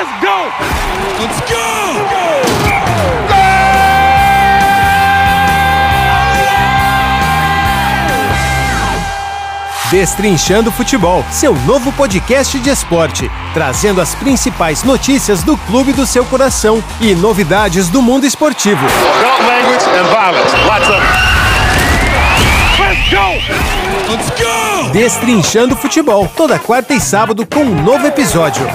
Let's go! Let's go! Destrinchando Futebol, seu novo podcast de esporte, trazendo as principais notícias do clube do seu coração e novidades do mundo esportivo. Let's go! Let's go! Destrinchando Futebol, toda quarta e sábado com um novo episódio.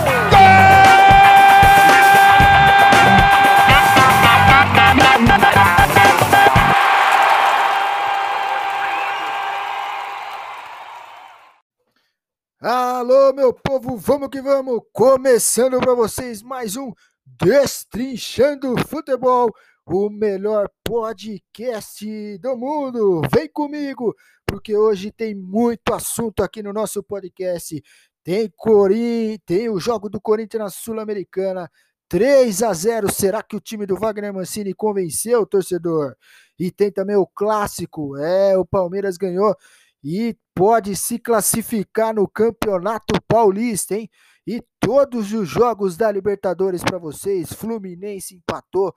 Meu povo, vamos que vamos! Começando para vocês mais um Destrinchando Futebol, o melhor podcast do mundo. Vem comigo, porque hoje tem muito assunto aqui no nosso podcast. Tem Corim, tem o jogo do Corinthians na Sul-Americana. 3 a 0. Será que o time do Wagner Mancini convenceu o torcedor? E tem também o clássico. É, o Palmeiras ganhou e pode se classificar no Campeonato Paulista, hein? E todos os jogos da Libertadores para vocês. Fluminense empatou,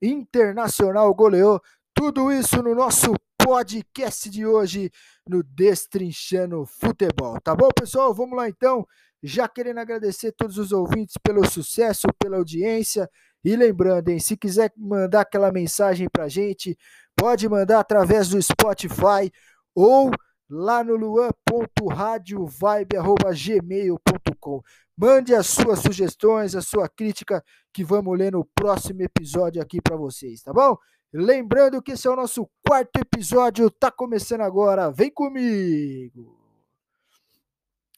Internacional goleou. Tudo isso no nosso podcast de hoje, no Destrinchando Futebol. Tá bom, pessoal? Vamos lá então. Já querendo agradecer todos os ouvintes pelo sucesso, pela audiência. E lembrando, hein, se quiser mandar aquela mensagem pra gente, pode mandar através do Spotify ou lá no luan.radiovibe.gmail.com. Mande as suas sugestões, a sua crítica, que vamos ler no próximo episódio aqui para vocês, tá bom? Lembrando que esse é o nosso quarto episódio, tá começando agora, vem comigo!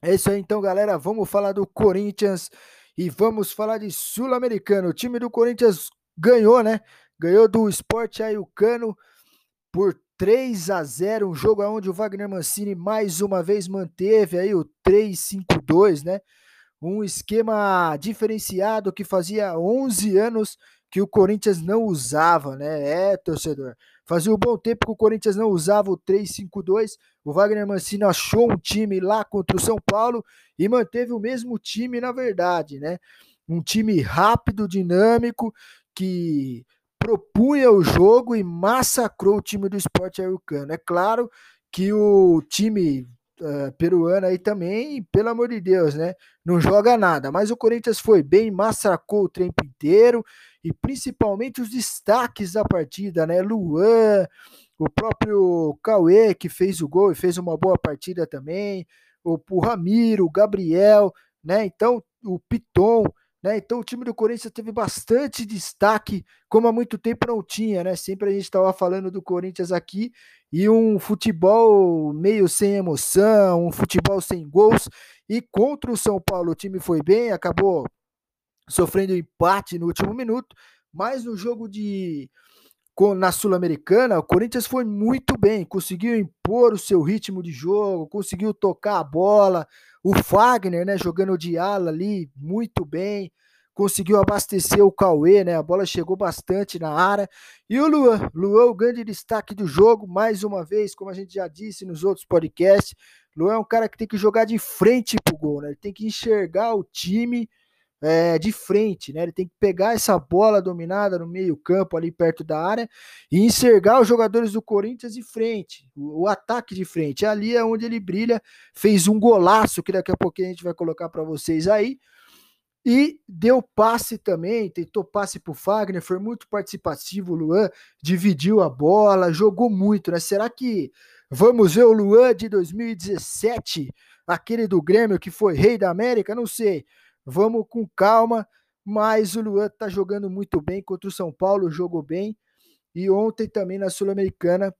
É isso aí então, galera, vamos falar do Corinthians e vamos falar de Sul-Americano. O time do Corinthians ganhou, né? Ganhou do Sport Ayucano por 3 a 0, um jogo onde o Wagner Mancini mais uma vez manteve aí o 3-5-2, né? Um esquema diferenciado que fazia 11 anos que o Corinthians não usava, né? É, torcedor. Fazia um bom tempo que o Corinthians não usava o 3-5-2. O Wagner Mancini achou um time lá contra o São Paulo e manteve o mesmo time, na verdade, né? Um time rápido, dinâmico, que propunha o jogo e massacrou o time do Sport Ayucano. É claro que o time uh, peruano aí também, pelo amor de Deus, né? Não joga nada. Mas o Corinthians foi bem, massacrou o tempo inteiro e principalmente os destaques da partida, né? Luan, o próprio Cauê, que fez o gol e fez uma boa partida também, o, o Ramiro, o Gabriel, né? Então, o Piton. Né? Então o time do Corinthians teve bastante destaque, como há muito tempo não tinha, né? Sempre a gente estava falando do Corinthians aqui e um futebol meio sem emoção, um futebol sem gols. E contra o São Paulo o time foi bem, acabou sofrendo empate no último minuto, mas no jogo de na Sul-Americana, o Corinthians foi muito bem, conseguiu impor o seu ritmo de jogo, conseguiu tocar a bola, o Fagner, né, jogando de ala ali, muito bem, conseguiu abastecer o Cauê, né, a bola chegou bastante na área, e o Luan, Luan o grande destaque do jogo, mais uma vez, como a gente já disse nos outros podcasts, Luan é um cara que tem que jogar de frente pro gol, né, ele tem que enxergar o time, é, de frente, né? Ele tem que pegar essa bola dominada no meio-campo, ali perto da área, e enxergar os jogadores do Corinthians de frente, o, o, ataque de frente. Ali é onde ele brilha, fez um golaço que daqui a pouquinho a gente vai colocar para vocês aí. E deu passe também, tentou passe para o Fagner, foi muito participativo. O Luan dividiu a bola, jogou muito, né? Será que vamos ver o Luan de 2017, aquele do Grêmio que foi rei da América? Não sei. Vamos com calma, mas o Luan tá jogando muito bem contra o São Paulo, jogou bem. E ontem também na Sul-Americana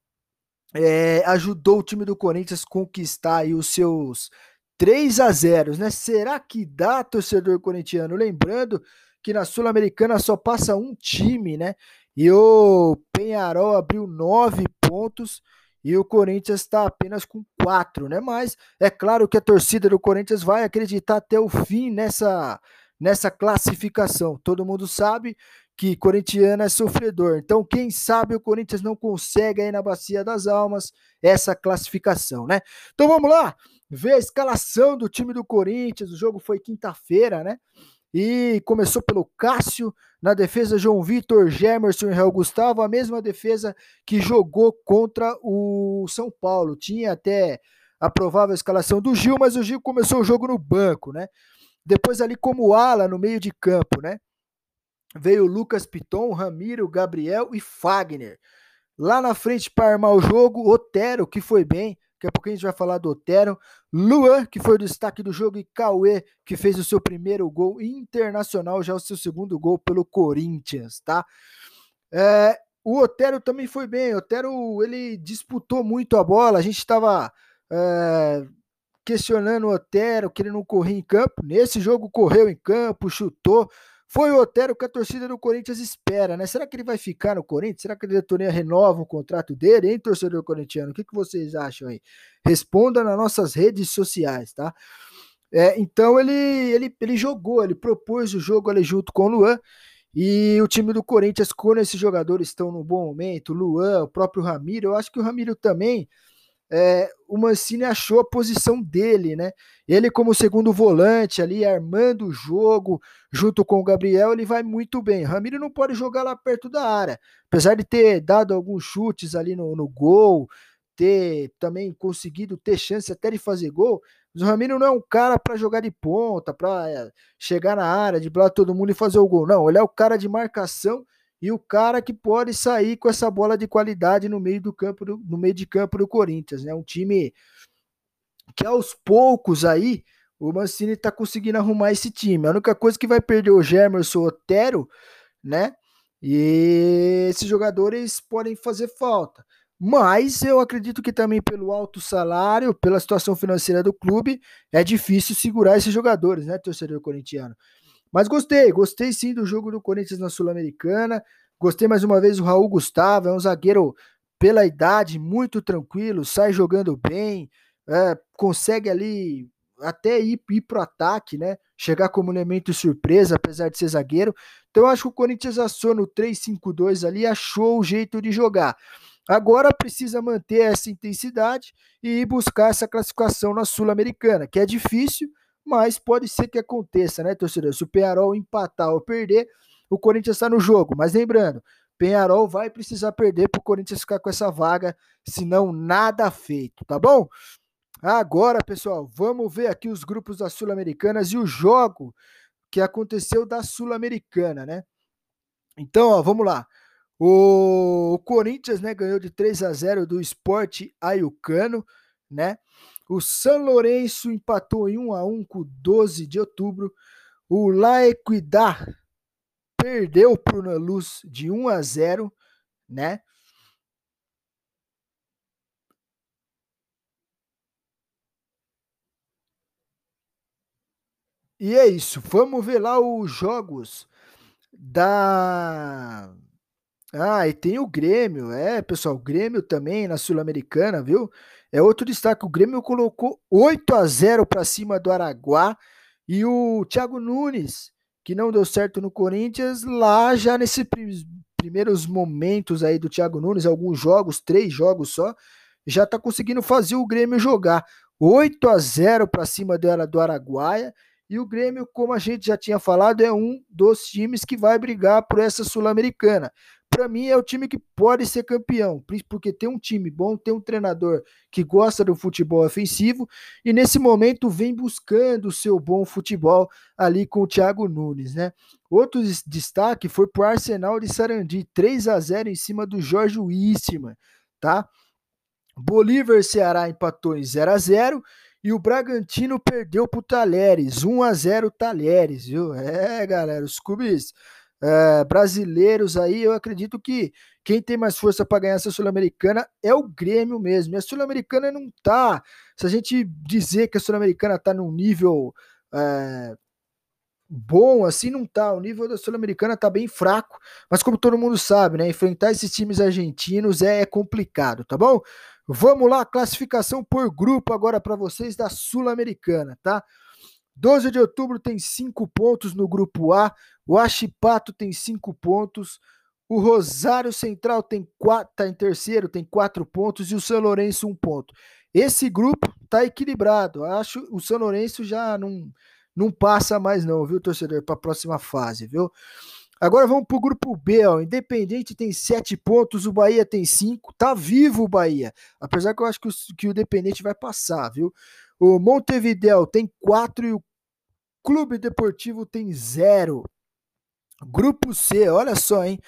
é, ajudou o time do Corinthians a conquistar aí os seus 3 a 0, né? Será que dá, torcedor corintiano? Lembrando que na Sul-Americana só passa um time, né? E o Penharol abriu nove pontos e o Corinthians está apenas com quatro, né? Mas é claro que a torcida do Corinthians vai acreditar até o fim nessa, nessa classificação. Todo mundo sabe que corintiano é sofredor. Então, quem sabe o Corinthians não consegue aí na Bacia das Almas essa classificação, né? Então vamos lá, ver a escalação do time do Corinthians. O jogo foi quinta-feira, né? E começou pelo Cássio, na defesa João Vitor, Gemerson e Real Gustavo, a mesma defesa que jogou contra o São Paulo. Tinha até a provável escalação do Gil, mas o Gil começou o jogo no banco, né? Depois ali como ala no meio de campo, né? Veio Lucas Piton, Ramiro, Gabriel e Fagner. Lá na frente para armar o jogo, Otero, que foi bem. Daqui a pouco a gente vai falar do Otero. Luan, que foi o destaque do jogo, e Cauê, que fez o seu primeiro gol internacional, já o seu segundo gol pelo Corinthians, tá? É, o Otero também foi bem. O Otero, ele disputou muito a bola. A gente estava é, questionando o Otero, que ele não corria em campo. Nesse jogo, correu em campo, chutou. Foi o Otero que a torcida do Corinthians espera, né? Será que ele vai ficar no Corinthians? Será que a diretoria renova o contrato dele, hein, torcedor corintiano? O que, que vocês acham aí? Responda nas nossas redes sociais, tá? É, então ele, ele, ele jogou, ele propôs o jogo ali junto com o Luan. E o time do Corinthians, quando esses jogadores estão no bom momento, Luan, o próprio Ramiro, eu acho que o Ramiro também é, o Mancini achou a posição dele, né? Ele, como segundo volante ali, armando o jogo, junto com o Gabriel, ele vai muito bem. Ramiro não pode jogar lá perto da área, apesar de ter dado alguns chutes ali no, no gol, ter também conseguido ter chance até de fazer gol. Mas o Ramiro não é um cara para jogar de ponta, para é, chegar na área, driblar todo mundo e fazer o gol. Não, ele é o cara de marcação e o cara que pode sair com essa bola de qualidade no meio do campo do, no meio de campo do Corinthians, né? Um time que aos poucos aí o Mancini tá conseguindo arrumar esse time. A única coisa que vai perder o Gemerson Otero, né? E esses jogadores podem fazer falta. Mas eu acredito que também pelo alto salário, pela situação financeira do clube, é difícil segurar esses jogadores, né, torcedor corintiano? Mas gostei, gostei sim do jogo do Corinthians na Sul-Americana. Gostei mais uma vez do Raul Gustavo, é um zagueiro pela idade muito tranquilo, sai jogando bem, é, consegue ali até ir, ir pro ataque, né? Chegar como elemento surpresa, apesar de ser zagueiro. Então eu acho que o Corinthians assou no 3-5-2 ali, achou o jeito de jogar. Agora precisa manter essa intensidade e buscar essa classificação na Sul-Americana, que é difícil, mas pode ser que aconteça, né, torcedor? Se o Penharol empatar ou perder, o Corinthians está no jogo. Mas lembrando, Penharol vai precisar perder para o Corinthians ficar com essa vaga, senão nada feito, tá bom? Agora, pessoal, vamos ver aqui os grupos das Sul-Americanas e o jogo que aconteceu da Sul-Americana, né? Então, ó, vamos lá. O Corinthians, né, ganhou de 3 a 0 do Sport Ayucano, né? O São Lourenço empatou em 1 a 1 com o 12 de outubro. O La Equidad perdeu para o Luz de 1 a 0, né? E é isso. Vamos ver lá os jogos da ah, e tem o Grêmio, é, pessoal, o Grêmio também na Sul-Americana, viu? É outro destaque, o Grêmio colocou 8 a 0 para cima do Araguá e o Thiago Nunes, que não deu certo no Corinthians, lá já nesses primeiros momentos aí do Thiago Nunes, alguns jogos, três jogos só, já tá conseguindo fazer o Grêmio jogar. 8 a 0 para cima do, do Araguaia e o Grêmio, como a gente já tinha falado, é um dos times que vai brigar por essa Sul-Americana para mim é o time que pode ser campeão, porque tem um time bom, tem um treinador que gosta do futebol ofensivo e nesse momento vem buscando o seu bom futebol ali com o Thiago Nunes, né? Outro destaque foi para Arsenal de Sarandi, 3 a 0 em cima do Jorge Wissman, tá? Bolívar Ceará empatou em 0 a 0 e o Bragantino perdeu para Talheres, 1 a 0 Talheres, viu? É, galera, os clubes é, brasileiros aí, eu acredito que quem tem mais força para ganhar essa Sul-Americana é o Grêmio mesmo. E a Sul-Americana não tá. Se a gente dizer que a Sul-Americana tá num nível é, bom, assim não tá. O nível da Sul-Americana tá bem fraco. Mas como todo mundo sabe, né? Enfrentar esses times argentinos é, é complicado, tá bom? Vamos lá, classificação por grupo agora para vocês da Sul-Americana, tá? 12 de outubro tem 5 pontos no grupo A, o Achipato tem 5 pontos, o Rosário Central tem quatro, tá em terceiro, tem 4 pontos e o São Lourenço 1 um ponto. Esse grupo tá equilibrado. Acho o São Lourenço já não não passa mais não, viu, torcedor, para a próxima fase, viu? Agora vamos para o grupo B, ó. Independente tem sete pontos, o Bahia tem cinco. Tá vivo o Bahia. Apesar que eu acho que o, que o Independente vai passar, viu? O Montevideo tem quatro e o Clube Deportivo tem zero. Grupo C, olha só, hein?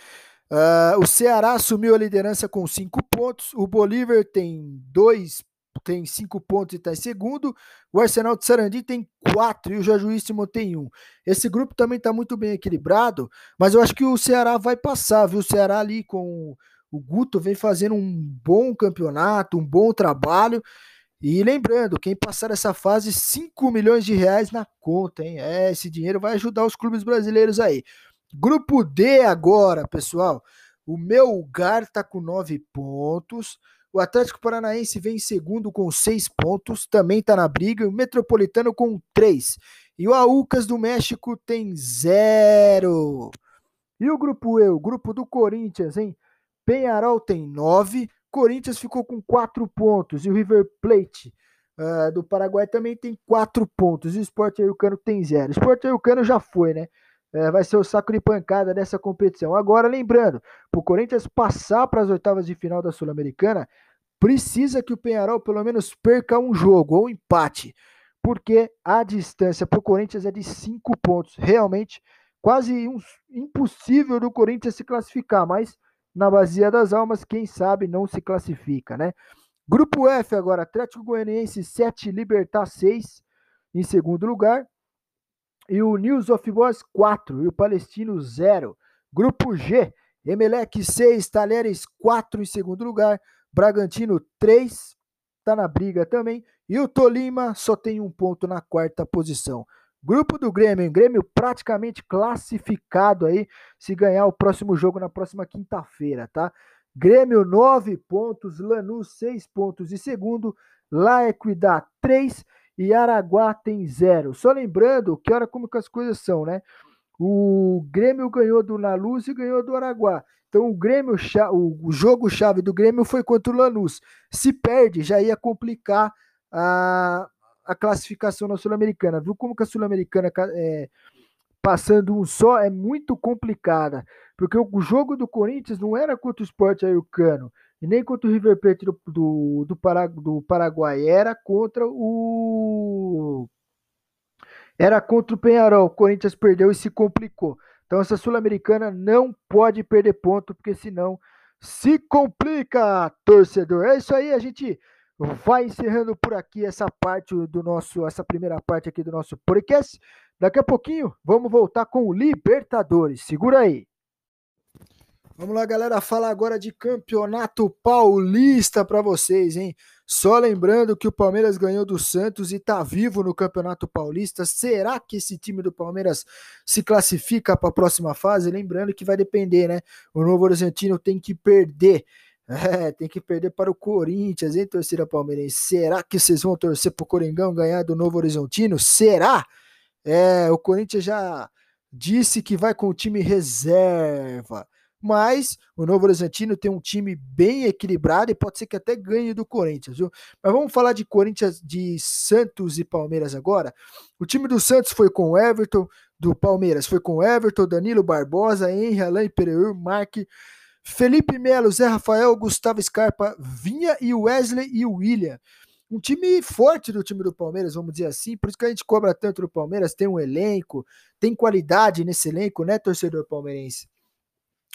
Uh, o Ceará assumiu a liderança com cinco pontos. O Bolívar tem dois, tem cinco pontos e está em segundo. O Arsenal de Sarandi tem quatro e o Jajuíssimo tem um. Esse grupo também está muito bem equilibrado, mas eu acho que o Ceará vai passar, viu? O Ceará ali com o Guto vem fazendo um bom campeonato, um bom trabalho. E lembrando, quem passar essa fase, 5 milhões de reais na conta, hein? É, esse dinheiro vai ajudar os clubes brasileiros aí. Grupo D agora, pessoal. O meu lugar tá com 9 pontos. O Atlético Paranaense vem em segundo com 6 pontos, também tá na briga. O Metropolitano com 3. E o Aucas do México tem 0. E o grupo E, o grupo do Corinthians, hein? Penharol tem 9. Corinthians ficou com quatro pontos e o River Plate uh, do Paraguai também tem quatro pontos. E o Sport Ayucano tem zero. O Sport Ayucano já foi, né? É, vai ser o saco de pancada dessa competição. Agora, lembrando, para o Corinthians passar para as oitavas de final da Sul-Americana, precisa que o Penharol pelo menos perca um jogo ou um empate, porque a distância para o Corinthians é de cinco pontos. Realmente, quase um, impossível do Corinthians se classificar, mas na Bacia das Almas, quem sabe não se classifica, né? Grupo F agora, Atlético Goianiense 7, Libertar 6 em segundo lugar. E o News of Boys 4 e o Palestino 0. Grupo G, Emelec 6, Talheres 4 em segundo lugar. Bragantino 3, tá na briga também. E o Tolima só tem um ponto na quarta posição. Grupo do Grêmio? Grêmio praticamente classificado aí, se ganhar o próximo jogo na próxima quinta-feira, tá? Grêmio 9 pontos, Lanús 6 pontos e segundo, La Equidad 3 e Araguá tem 0. Só lembrando que olha como que as coisas são, O Grêmio ganhou do Lanús e ganhou do Araguá. Então o Grêmio, o jogo chave do Grêmio foi contra o Lanús. Se perde, já ia complicar a a classificação na Sul-Americana. Viu como que a Sul-Americana é, passando um só é muito complicada, porque o jogo do Corinthians não era contra o Sport Ayucano e nem contra o River Plate do, do, do, do Paraguai, era contra o era contra o Penharol. O Corinthians perdeu e se complicou. Então essa Sul-Americana não pode perder ponto, porque senão se complica, torcedor. É isso aí, a gente vai encerrando por aqui essa parte do nosso, essa primeira parte aqui do nosso podcast. Daqui a pouquinho vamos voltar com o Libertadores. Segura aí. Vamos lá, galera, falar agora de Campeonato Paulista para vocês, hein? Só lembrando que o Palmeiras ganhou do Santos e tá vivo no Campeonato Paulista. Será que esse time do Palmeiras se classifica para a próxima fase? Lembrando que vai depender, né? O Novo Horizontino tem que perder é, tem que perder para o Corinthians, hein, torcida palmeirense? Será que vocês vão torcer para o Coringão ganhar do Novo Horizontino? Será? É, o Corinthians já disse que vai com o time reserva. Mas o Novo Horizontino tem um time bem equilibrado e pode ser que até ganhe do Corinthians, viu? Mas vamos falar de Corinthians, de Santos e Palmeiras agora. O time do Santos foi com o Everton, do Palmeiras foi com o Everton, Danilo Barbosa, Henry, Alain Pereur, Mark, Felipe Melo, Zé Rafael, Gustavo Scarpa, Vinha e Wesley e William. Um time forte do time do Palmeiras, vamos dizer assim, por isso que a gente cobra tanto do Palmeiras, tem um elenco, tem qualidade nesse elenco, né, torcedor palmeirense?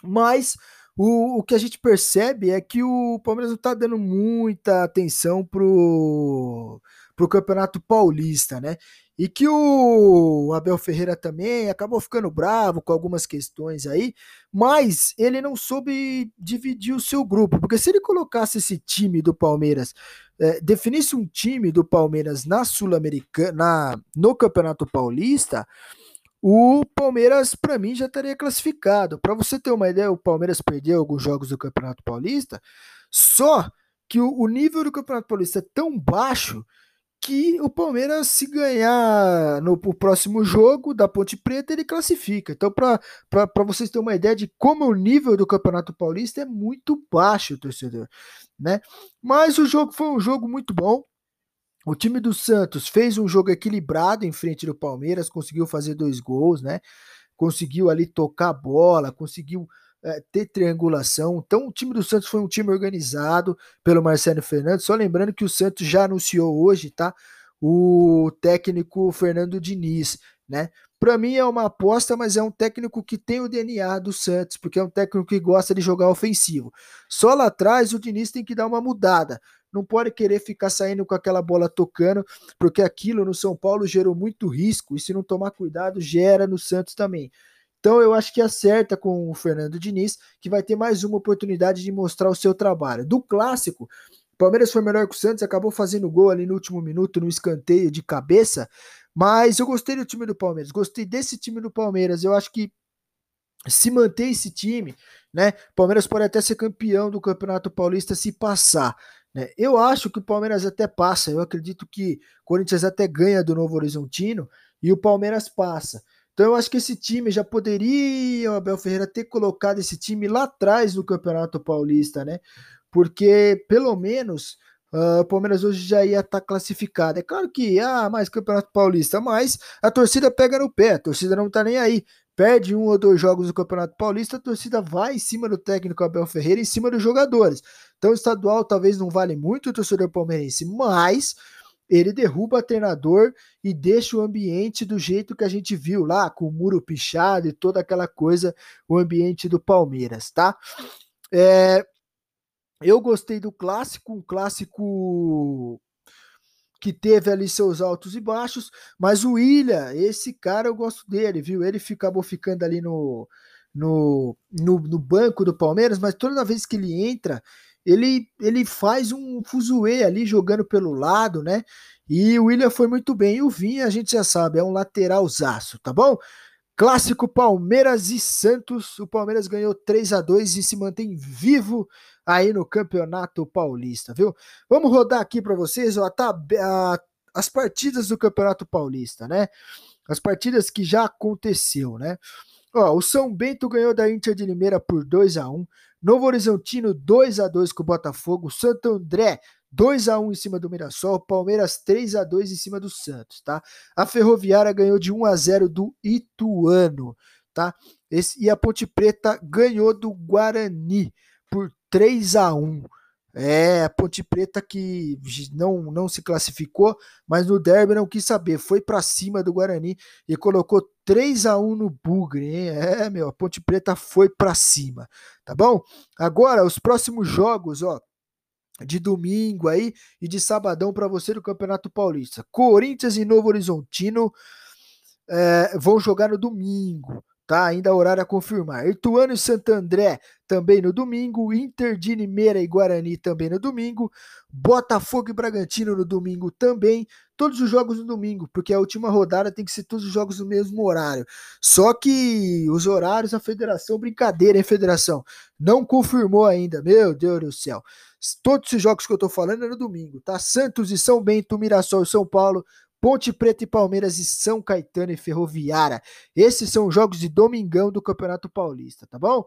Mas o, o que a gente percebe é que o Palmeiras não está dando muita atenção pro, pro Campeonato Paulista, né? E que o Abel Ferreira também acabou ficando bravo com algumas questões aí, mas ele não soube dividir o seu grupo, porque se ele colocasse esse time do Palmeiras, é, definisse um time do Palmeiras na Sul-Americana, no Campeonato Paulista, o Palmeiras, para mim, já estaria classificado. Para você ter uma ideia, o Palmeiras perdeu alguns jogos do Campeonato Paulista, só que o, o nível do Campeonato Paulista é tão baixo que o Palmeiras, se ganhar no próximo jogo da Ponte Preta, ele classifica. Então, para vocês terem uma ideia de como o nível do Campeonato Paulista é muito baixo, torcedor. Né? Mas o jogo foi um jogo muito bom. O time do Santos fez um jogo equilibrado em frente do Palmeiras, conseguiu fazer dois gols, né? Conseguiu ali tocar a bola, conseguiu é, ter triangulação. Então, o time do Santos foi um time organizado pelo Marcelo Fernandes. Só lembrando que o Santos já anunciou hoje, tá? O técnico Fernando Diniz, né? Para mim é uma aposta, mas é um técnico que tem o DNA do Santos, porque é um técnico que gosta de jogar ofensivo. Só lá atrás o Diniz tem que dar uma mudada. Não pode querer ficar saindo com aquela bola tocando, porque aquilo no São Paulo gerou muito risco e se não tomar cuidado gera no Santos também. Então eu acho que acerta com o Fernando Diniz, que vai ter mais uma oportunidade de mostrar o seu trabalho. Do clássico, o Palmeiras foi melhor que o Santos, acabou fazendo gol ali no último minuto, no escanteio de cabeça, mas eu gostei do time do Palmeiras, gostei desse time do Palmeiras. Eu acho que se manter esse time, né? Palmeiras pode até ser campeão do Campeonato Paulista se passar. Né? Eu acho que o Palmeiras até passa. Eu acredito que o Corinthians até ganha do Novo Horizontino e o Palmeiras passa. Então eu acho que esse time já poderia o Abel Ferreira ter colocado esse time lá atrás no Campeonato Paulista, né? Porque pelo menos uh, o Palmeiras hoje já ia estar tá classificado. É claro que ah, mais Campeonato Paulista, mas a torcida pega no pé, a torcida não tá nem aí. Perde um ou dois jogos do Campeonato Paulista, a torcida vai em cima do técnico Abel Ferreira, em cima dos jogadores. Então o estadual talvez não vale muito o torcedor palmeirense, mas ele derruba o treinador e deixa o ambiente do jeito que a gente viu lá, com o muro pichado e toda aquela coisa, o ambiente do Palmeiras, tá? É, eu gostei do clássico, um clássico que teve ali seus altos e baixos, mas o William, esse cara eu gosto dele, viu? Ele acabou ficando ali no, no, no, no banco do Palmeiras, mas toda vez que ele entra, ele, ele faz um fuzuê ali jogando pelo lado, né? E o William foi muito bem. E o Vinha, a gente já sabe, é um lateral zaço, tá bom? Clássico Palmeiras e Santos. O Palmeiras ganhou 3 a 2 e se mantém vivo aí no Campeonato Paulista, viu? Vamos rodar aqui para vocês ó, tá, a, as partidas do Campeonato Paulista, né? As partidas que já aconteceu, né? Ó, o São Bento ganhou da Inter de Limeira por 2 a 1 Novo Horizontino 2 a 2 com o Botafogo, Santo André 2 a 1 em cima do Mirassol, Palmeiras 3 a 2 em cima do Santos, tá? A Ferroviária ganhou de 1 a 0 do Ituano, tá? Esse, e a Ponte Preta ganhou do Guarani por 3 a 1. É, a Ponte Preta que não, não se classificou, mas no derby não quis saber, foi para cima do Guarani e colocou 3 a 1 no Bugre, hein? É, meu, a Ponte Preta foi para cima, tá bom? Agora, os próximos jogos, ó, de domingo aí e de sabadão para você do Campeonato Paulista. Corinthians e Novo Horizontino é, vão jogar no domingo tá? Ainda horário a confirmar. Ituano e Santo André também no domingo, Inter de Limeira e Guarani também no domingo, Botafogo e Bragantino no domingo também, todos os jogos no domingo, porque a última rodada tem que ser todos os jogos no mesmo horário. Só que os horários a federação, brincadeira, hein, federação? Não confirmou ainda, meu Deus do céu. Todos esses jogos que eu tô falando é no domingo, tá? Santos e São Bento, Mirassol e São Paulo, Ponte Preta e Palmeiras e São Caetano e Ferroviária. Esses são os jogos de domingão do Campeonato Paulista, tá bom?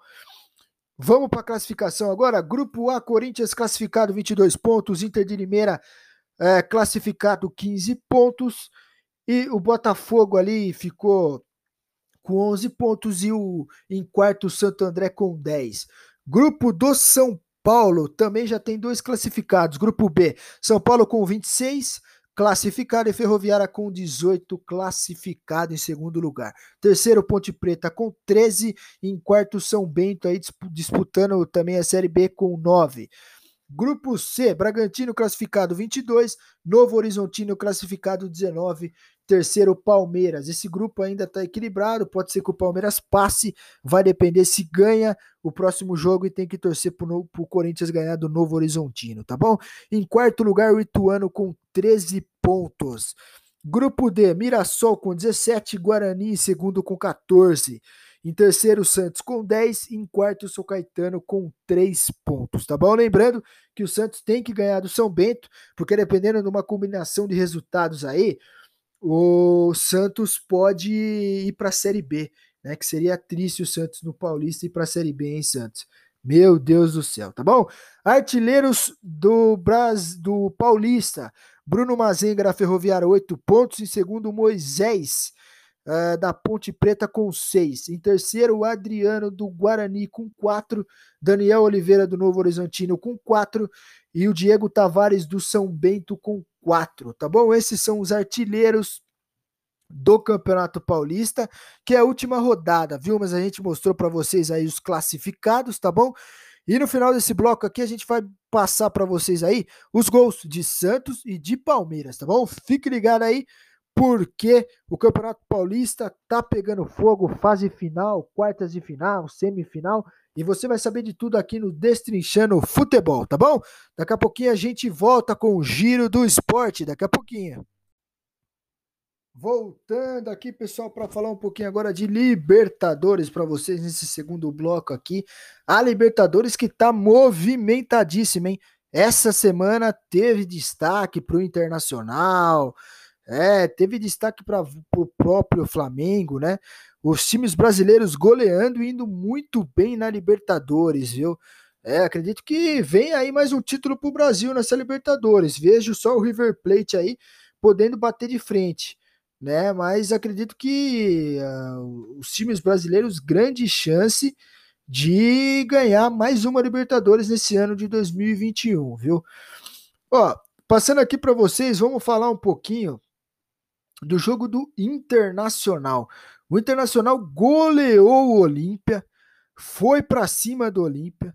Vamos para a classificação agora. Grupo A, Corinthians classificado 22 pontos, Inter de Limeira é, classificado 15 pontos e o Botafogo ali ficou com 11 pontos e o em quarto Santo André com 10. Grupo do São Paulo também já tem dois classificados. Grupo B, São Paulo com 26, classificado e Ferroviária com 18, classificado em segundo lugar. Terceiro, Ponte Preta com 13, em quarto, São Bento aí disputando também a Série B com 9. Grupo C, Bragantino classificado 22, Novo Horizontino classificado 19, terceiro Palmeiras. Esse grupo ainda está equilibrado, pode ser que o Palmeiras passe, vai depender se ganha o próximo jogo e tem que torcer para o Corinthians ganhar do Novo Horizontino, tá bom? Em quarto lugar, o Ituano com 13 pontos. Grupo D, Mirassol com 17, Guarani em segundo com 14. Em terceiro, Santos com 10. Em quarto, São Caetano com 3 pontos, tá bom? Lembrando que o Santos tem que ganhar do São Bento, porque dependendo de uma combinação de resultados aí, o Santos pode ir para a Série B, né? Que seria triste o Santos no Paulista ir para a Série B em Santos. Meu Deus do céu, tá bom? Artilheiros do Bras do Paulista. Bruno Mazenga da Ferroviária, 8 pontos. Em segundo, Moisés uh, da Ponte Preta com 6. Em terceiro, o Adriano do Guarani com 4. Daniel Oliveira do Novo Horizontino com 4. E o Diego Tavares do São Bento com 4. Tá bom? Esses são os artilheiros do Campeonato Paulista, que é a última rodada, viu? Mas a gente mostrou para vocês aí os classificados, tá bom? E no final desse bloco aqui a gente vai passar para vocês aí os gols de Santos e de Palmeiras, tá bom? Fique ligado aí, porque o Campeonato Paulista tá pegando fogo, fase final, quartas de final, semifinal, e você vai saber de tudo aqui no Destrinchando Futebol, tá bom? Daqui a pouquinho a gente volta com o giro do esporte, daqui a pouquinho. Voltando aqui, pessoal, para falar um pouquinho agora de Libertadores para vocês nesse segundo bloco aqui. A Libertadores que tá movimentadíssima, hein? Essa semana teve destaque para o Internacional, é, teve destaque para o próprio Flamengo, né? Os times brasileiros goleando e indo muito bem na Libertadores, viu? É, acredito que vem aí mais um título para o Brasil nessa Libertadores. Vejo só o River Plate aí podendo bater de frente né? Mas acredito que uh, os times brasileiros grande chance de ganhar mais uma Libertadores nesse ano de 2021, viu? Ó, passando aqui para vocês, vamos falar um pouquinho do jogo do Internacional. O Internacional goleou o Olímpia, foi para cima do Olímpia.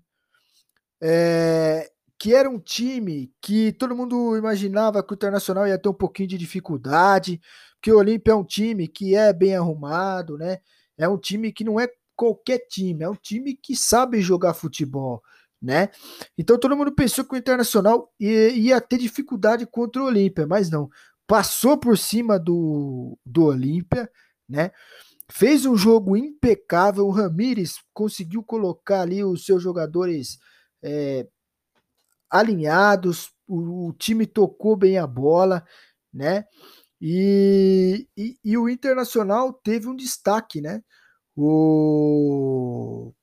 É, que era um time que todo mundo imaginava que o Internacional ia ter um pouquinho de dificuldade, que o Olímpia é um time que é bem arrumado, né? É um time que não é qualquer time, é um time que sabe jogar futebol, né? Então todo mundo pensou que o Internacional ia, ia ter dificuldade contra o Olímpia, mas não. Passou por cima do, do Olímpia, né? Fez um jogo impecável. O Ramires conseguiu colocar ali os seus jogadores é, alinhados, o, o, time tocou bem a bola, né? E, e, e, o Internacional teve um destaque, né? O,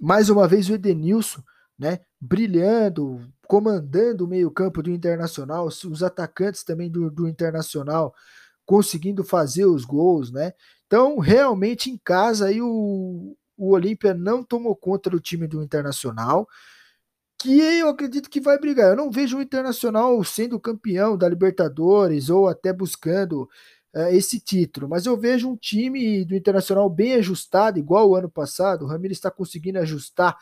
mais uma vez o Edenilson, né? Brilhando, comandando o meio-campo do Internacional, os atacantes também do, do Internacional conseguindo fazer os gols, né? Então, realmente em casa aí o, o Olímpia não tomou conta do time do Internacional que eu acredito que vai brigar. Eu não vejo o Internacional sendo campeão da Libertadores ou até buscando uh, esse título, mas eu vejo um time do Internacional bem ajustado, igual o ano passado. O Ramiro está conseguindo ajustar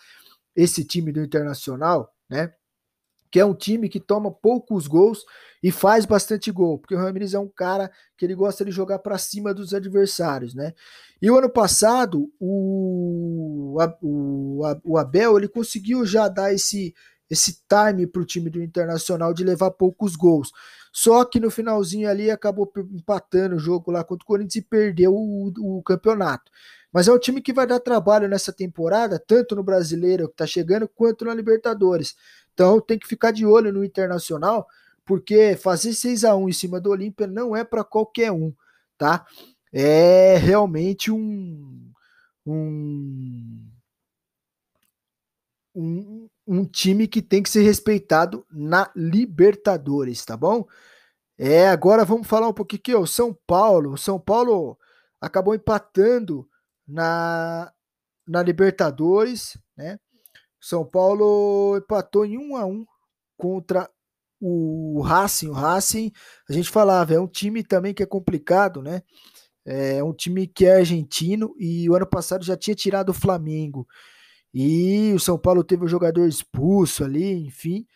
esse time do Internacional, né? que é um time que toma poucos gols e faz bastante gol, porque o Ramires é um cara que ele gosta de jogar para cima dos adversários, né? E o ano passado, o, o, o Abel ele conseguiu já dar esse, esse time para o time do Internacional de levar poucos gols. Só que no finalzinho ali acabou empatando o jogo lá contra o Corinthians e perdeu o, o campeonato. Mas é um time que vai dar trabalho nessa temporada, tanto no brasileiro que está chegando, quanto na Libertadores. Então tem que ficar de olho no Internacional, porque fazer 6 a 1 em cima do Olímpia não é para qualquer um, tá? É realmente um, um um, um time que tem que ser respeitado na Libertadores, tá bom? É, agora vamos falar um pouquinho aqui, o São Paulo. O São Paulo acabou empatando na, na Libertadores, né? São Paulo empatou em 1 a 1 contra o Racing. O Racing, a gente falava, é um time também que é complicado, né? É um time que é argentino e o ano passado já tinha tirado o Flamengo. E o São Paulo teve um jogador expulso ali, enfim.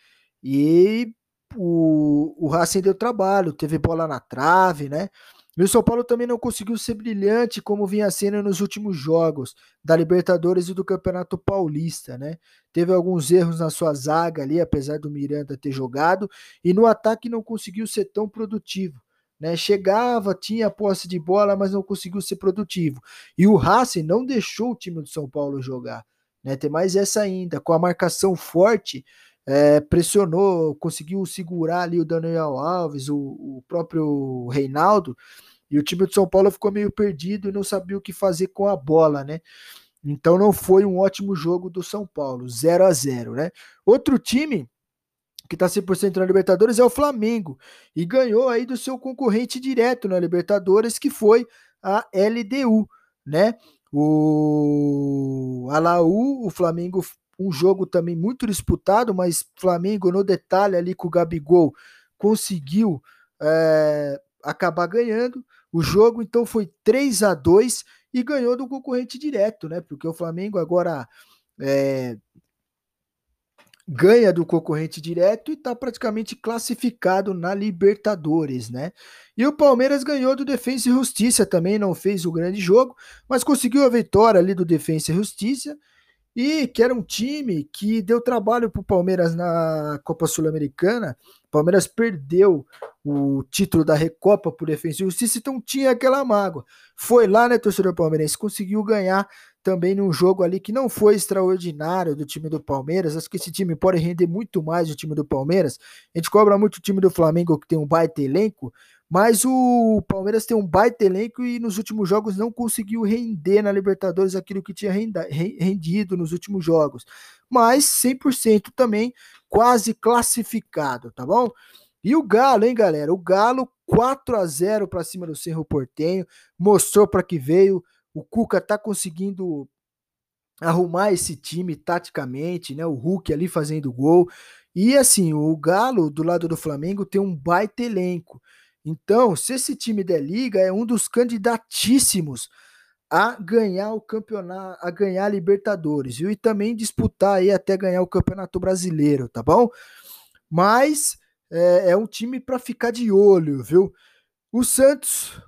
E o, o Racing deu trabalho, teve bola na trave, né? E o São Paulo também não conseguiu ser brilhante como vinha sendo nos últimos jogos da Libertadores e do Campeonato Paulista, né? Teve alguns erros na sua zaga ali, apesar do Miranda ter jogado, e no ataque não conseguiu ser tão produtivo. Né, chegava, tinha posse de bola, mas não conseguiu ser produtivo. E o Racing não deixou o time do São Paulo jogar. Né, tem mais essa ainda, com a marcação forte, é, pressionou, conseguiu segurar ali o Daniel Alves, o, o próprio Reinaldo, e o time de São Paulo ficou meio perdido e não sabia o que fazer com a bola, né? Então não foi um ótimo jogo do São Paulo, 0 a 0 né? Outro time que está 100% na Libertadores é o Flamengo e ganhou aí do seu concorrente direto na Libertadores, que foi a LDU, né? O Alaú, o Flamengo, um jogo também muito disputado, mas Flamengo no detalhe ali com o Gabigol conseguiu é, acabar ganhando o jogo, então foi 3 a 2 e ganhou do concorrente direto, né? Porque o Flamengo agora é, ganha do concorrente direto e está praticamente classificado na Libertadores, né? E o Palmeiras ganhou do Defensa e Justiça também, não fez o grande jogo, mas conseguiu a vitória ali do Defensa e Justiça e que era um time que deu trabalho para o Palmeiras na Copa Sul-Americana. Palmeiras perdeu o título da Recopa por Defensa Justiça, então tinha aquela mágoa. Foi lá, né, torcedor palmeirense, conseguiu ganhar também num jogo ali que não foi extraordinário do time do Palmeiras. Acho que esse time pode render muito mais do time do Palmeiras. A gente cobra muito o time do Flamengo, que tem um baita elenco, mas o Palmeiras tem um baita elenco e nos últimos jogos não conseguiu render na Libertadores aquilo que tinha rendido nos últimos jogos. Mas 100% também quase classificado, tá bom? E o Galo, hein, galera? O Galo 4 a 0 para cima do Cerro Portenho, mostrou para que veio. O Cuca tá conseguindo arrumar esse time taticamente, né? O Hulk ali fazendo gol. E assim, o Galo do lado do Flamengo tem um baita elenco. Então, se esse time der liga, é um dos candidatíssimos a ganhar o campeonato, a ganhar a Libertadores, viu? E também disputar aí até ganhar o Campeonato Brasileiro, tá bom? Mas é, é um time para ficar de olho, viu? O Santos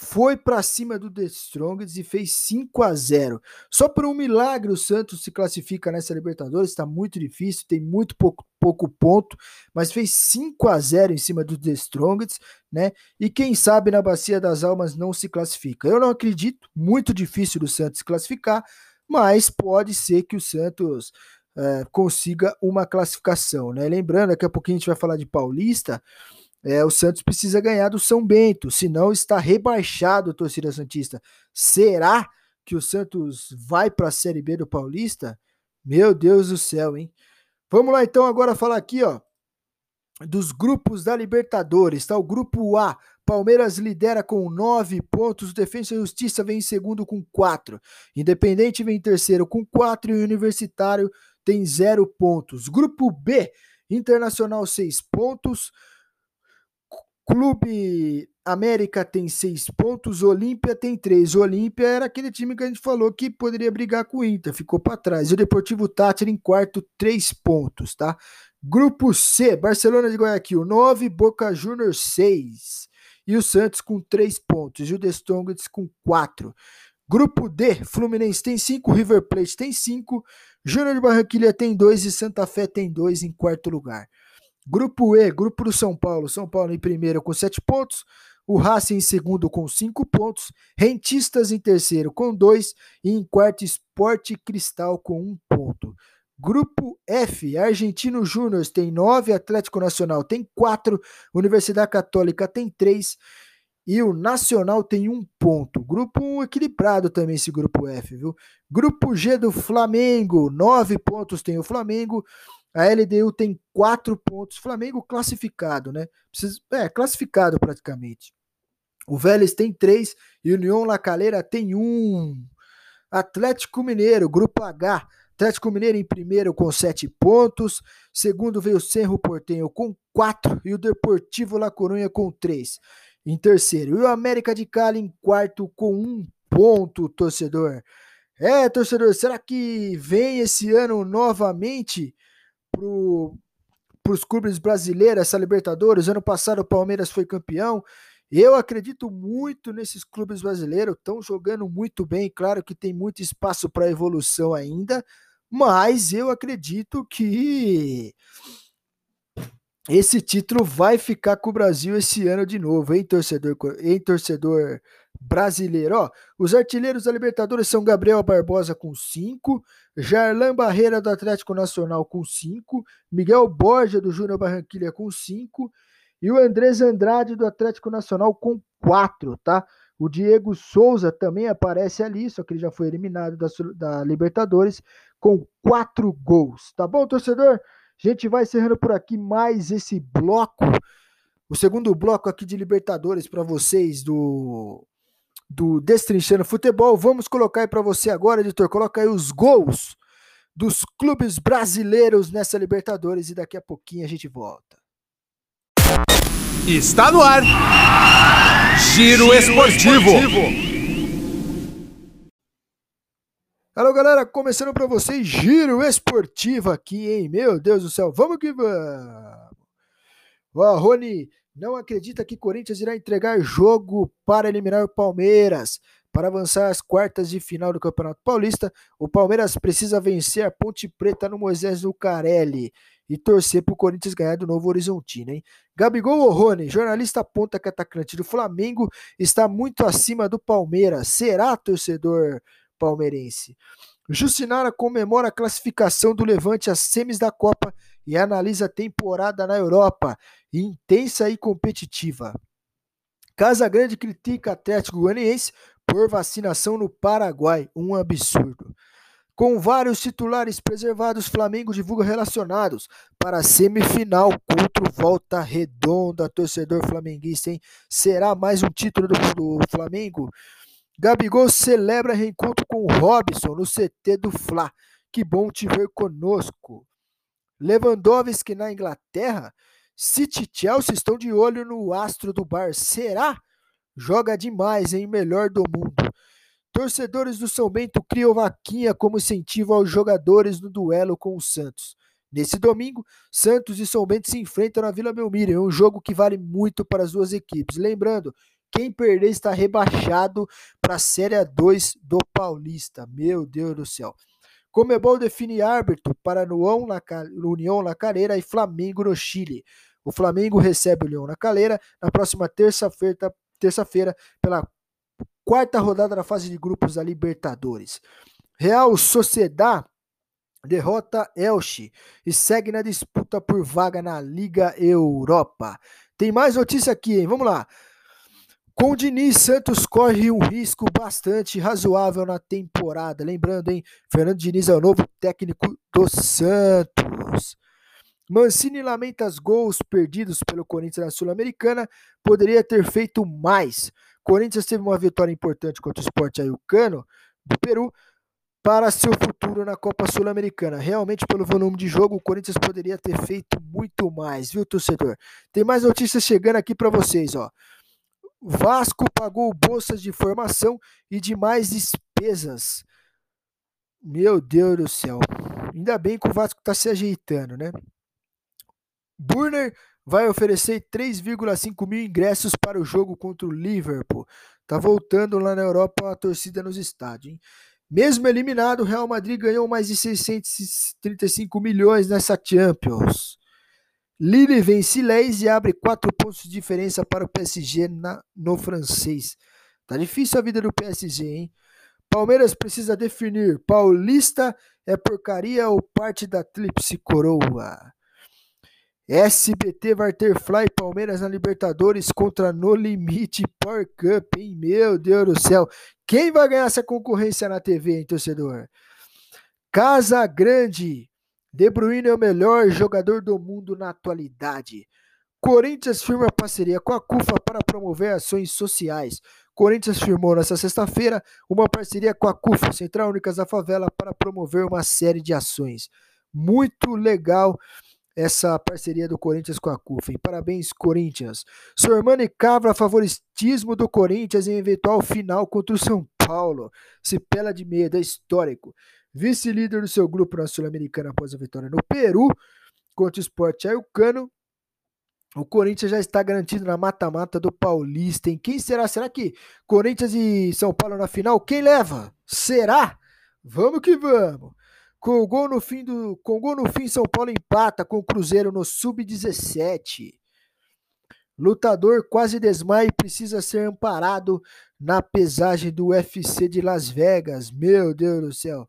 foi para cima do The Strongest e fez 5 a 0. Só por um milagre o Santos se classifica nessa Libertadores, está muito difícil, tem muito pouco, pouco ponto, mas fez 5 a 0 em cima do The Strongest, né? E quem sabe na Bacia das Almas não se classifica. Eu não acredito, muito difícil do Santos se classificar, mas pode ser que o Santos é, consiga uma classificação, né? Lembrando, daqui a pouquinho a gente vai falar de Paulista, é, o Santos precisa ganhar do São Bento, senão está rebaixado, torcida Santista. Será que o Santos vai para a Série B do Paulista? Meu Deus do céu, hein? Vamos lá então agora falar aqui, ó, dos grupos da Libertadores, tá? O grupo A, Palmeiras lidera com 9 pontos, Defensa e Justiça vem em segundo com 4. Independente vem em terceiro com 4 e o Universitário tem 0 pontos. Grupo B, Internacional 6 pontos, Clube América tem seis pontos, Olímpia tem três. Olímpia era aquele time que a gente falou que poderia brigar com o Inter, ficou para trás. E o Deportivo Tátira em quarto, três pontos, tá? Grupo C, Barcelona de Guayaquil, nove, Boca Juniors, seis. E o Santos com três pontos. E o The Strongest com quatro. Grupo D, Fluminense tem cinco, River Plate tem cinco, Júnior de Barranquilha tem dois e Santa Fé tem dois em quarto lugar. Grupo E, grupo do São Paulo. São Paulo em primeiro com sete pontos. O Racing em segundo com cinco pontos. Rentistas em terceiro com dois. E em quarto, Esporte Cristal com um ponto. Grupo F, Argentino Júnior tem nove, Atlético Nacional tem quatro, Universidade Católica tem três e o Nacional tem um ponto. Grupo equilibrado também esse grupo F, viu? Grupo G do Flamengo, nove pontos tem o Flamengo, a LDU tem quatro pontos. Flamengo classificado, né? Precisa, é, classificado praticamente. O Vélez tem três e o União La Calera tem um. Atlético Mineiro, Grupo H. Atlético Mineiro em primeiro com sete pontos. Segundo veio o Cerro Portenho com quatro e o Deportivo La Coruña com três. Em terceiro. E o América de Cali em quarto com um ponto, torcedor. É, torcedor, será que vem esse ano novamente para os clubes brasileiros, essa Libertadores. Ano passado o Palmeiras foi campeão. Eu acredito muito nesses clubes brasileiros, estão jogando muito bem. Claro que tem muito espaço para evolução ainda, mas eu acredito que esse título vai ficar com o Brasil esse ano de novo, hein, torcedor, hein, torcedor brasileiro. Ó, os artilheiros da Libertadores são Gabriel Barbosa com 5, Jarlan Barreira do Atlético Nacional com 5, Miguel Borja do Júnior Barranquilha com 5 e o Andrés Andrade do Atlético Nacional com 4, tá? O Diego Souza também aparece ali, só que ele já foi eliminado da, da Libertadores com quatro gols. Tá bom, torcedor? A gente vai encerrando por aqui mais esse bloco, o segundo bloco aqui de Libertadores para vocês do do Destrinchando Futebol. Vamos colocar aí para você agora, editor, coloca aí os gols dos clubes brasileiros nessa Libertadores e daqui a pouquinho a gente volta. Está no ar. Giro, Giro Esportivo. Esportivo. Alô, galera, começando para vocês, Giro Esportivo aqui, hein? Meu Deus do céu, vamos que vamos! Ó, Rony, não acredita que Corinthians irá entregar jogo para eliminar o Palmeiras. Para avançar às quartas de final do Campeonato Paulista, o Palmeiras precisa vencer a Ponte Preta no Moisés Lucarelli e torcer para o Corinthians ganhar do Novo Horizontino, hein? Gabigol Orrone, jornalista aponta que atacante do Flamengo está muito acima do Palmeiras. Será torcedor palmeirense. Jucinara comemora a classificação do Levante às semis da Copa e analisa a temporada na Europa, intensa e competitiva. Casa Grande critica Atlético Goianiense por vacinação no Paraguai, um absurdo. Com vários titulares preservados, Flamengo divulga relacionados para a semifinal contra o Volta Redonda. Torcedor flamenguista, hein? Será mais um título do, do Flamengo? Gabigol celebra reencontro com o Robson no CT do Fla. Que bom te ver conosco. Lewandowski na Inglaterra. City e Chelsea estão de olho no astro do bar. Será? Joga demais, hein? Melhor do mundo. Torcedores do São Bento criam vaquinha como incentivo aos jogadores no duelo com o Santos. Nesse domingo, Santos e São Bento se enfrentam na Vila Belmiro, É um jogo que vale muito para as duas equipes. Lembrando quem perder está rebaixado para a Série 2 do Paulista. Meu Deus do céu. Comebol define árbitro para União na, União na Calera e Flamengo no Chile. O Flamengo recebe o Leão na Calera na próxima terça-feira terça pela quarta rodada da fase de grupos da Libertadores. Real Sociedad derrota Elche e segue na disputa por vaga na Liga Europa. Tem mais notícia aqui, hein? Vamos lá. Com o Diniz, Santos corre um risco bastante razoável na temporada. Lembrando, hein? Fernando Diniz é o novo técnico do Santos. Mancini lamenta os gols perdidos pelo Corinthians na Sul-Americana. Poderia ter feito mais. Corinthians teve uma vitória importante contra o Sport Ayucano do Peru para seu futuro na Copa Sul-Americana. Realmente, pelo volume de jogo, o Corinthians poderia ter feito muito mais, viu, torcedor? Tem mais notícias chegando aqui para vocês, ó. Vasco pagou bolsas de formação e demais despesas. Meu Deus do céu. Ainda bem que o Vasco está se ajeitando, né? Burner vai oferecer 3,5 mil ingressos para o jogo contra o Liverpool. Tá voltando lá na Europa a torcida nos estádios. Hein? Mesmo eliminado, o Real Madrid ganhou mais de 635 milhões nessa Champions. Lille vence Leis e abre quatro pontos de diferença para o PSG na, no francês. Tá difícil a vida do PSG, hein? Palmeiras precisa definir: Paulista é porcaria ou parte da Tríplice Coroa? SBT vai ter Fly Palmeiras na Libertadores contra No Limite Power Cup, hein? Meu Deus do céu. Quem vai ganhar essa concorrência na TV, hein, torcedor? Casa Grande de Bruyne é o melhor jogador do mundo na atualidade. Corinthians firma parceria com a CUFA para promover ações sociais. Corinthians firmou nesta sexta-feira uma parceria com a CUFA, Central Únicas da Favela, para promover uma série de ações. Muito legal essa parceria do Corinthians com a CUFA. Parabéns, Corinthians. Sormani Cavra, favoritismo do Corinthians em eventual final contra o São Paulo. Se pela de medo, é histórico vice-líder do seu grupo na Sul-Americana após a vitória no Peru contra o Sport Ayucano. O Corinthians já está garantido na mata-mata do Paulista. Em quem será? Será que Corinthians e São Paulo na final? Quem leva? Será? Vamos que vamos. Com gol no fim do, com gol no fim São Paulo empata com o Cruzeiro no sub-17. Lutador quase desmaia e precisa ser amparado na pesagem do UFC de Las Vegas. Meu Deus do céu.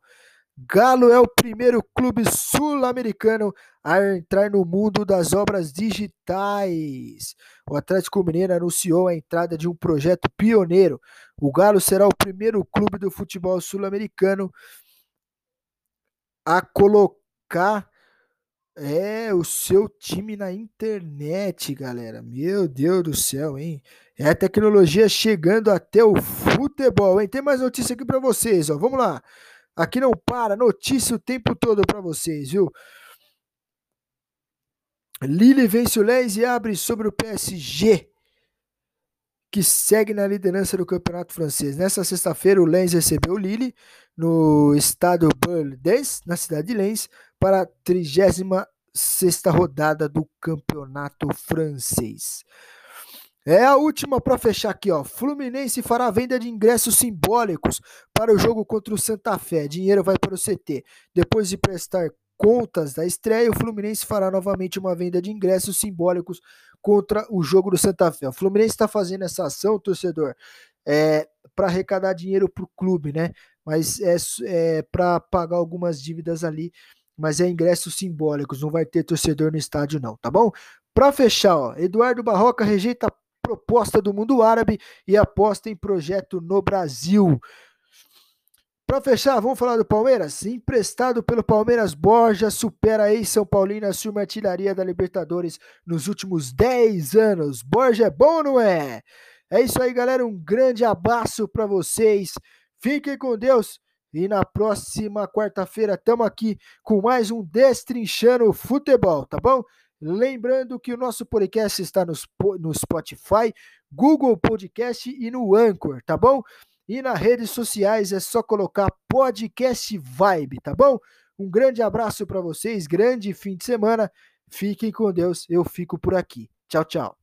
Galo é o primeiro clube sul-americano a entrar no mundo das obras digitais. O Atlético Mineiro anunciou a entrada de um projeto pioneiro. O Galo será o primeiro clube do futebol sul-americano a colocar é o seu time na internet, galera. Meu Deus do céu, hein? É a tecnologia chegando até o futebol, hein? Tem mais notícia aqui para vocês, ó. Vamos lá. Aqui não para, notícia o tempo todo para vocês, viu? Lille vence o Lens e abre sobre o PSG, que segue na liderança do campeonato francês. Nessa sexta-feira, o Lens recebeu o Lille no estado Bordeaux, na cidade de Lens, para a 36 rodada do campeonato francês. É a última para fechar aqui, ó. Fluminense fará venda de ingressos simbólicos para o jogo contra o Santa Fé. Dinheiro vai para o CT. Depois de prestar contas da estreia, o Fluminense fará novamente uma venda de ingressos simbólicos contra o jogo do Santa Fé. O Fluminense está fazendo essa ação, torcedor, é, para arrecadar dinheiro para o clube, né? Mas é, é para pagar algumas dívidas ali. Mas é ingressos simbólicos, não vai ter torcedor no estádio, não, tá bom? Para fechar, ó, Eduardo Barroca rejeita proposta do mundo árabe e aposta em projeto no Brasil. Para fechar, vamos falar do Palmeiras? Emprestado pelo Palmeiras, Borja supera a ex-São Paulino a sua artilharia da Libertadores nos últimos 10 anos. Borja é bom, não é? É isso aí, galera. Um grande abraço para vocês. Fiquem com Deus. E na próxima quarta-feira estamos aqui com mais um Destrinchando Futebol, tá bom? Lembrando que o nosso podcast está no, no Spotify, Google Podcast e no Anchor, tá bom? E nas redes sociais é só colocar Podcast Vibe, tá bom? Um grande abraço para vocês, grande fim de semana. Fiquem com Deus, eu fico por aqui. Tchau, tchau.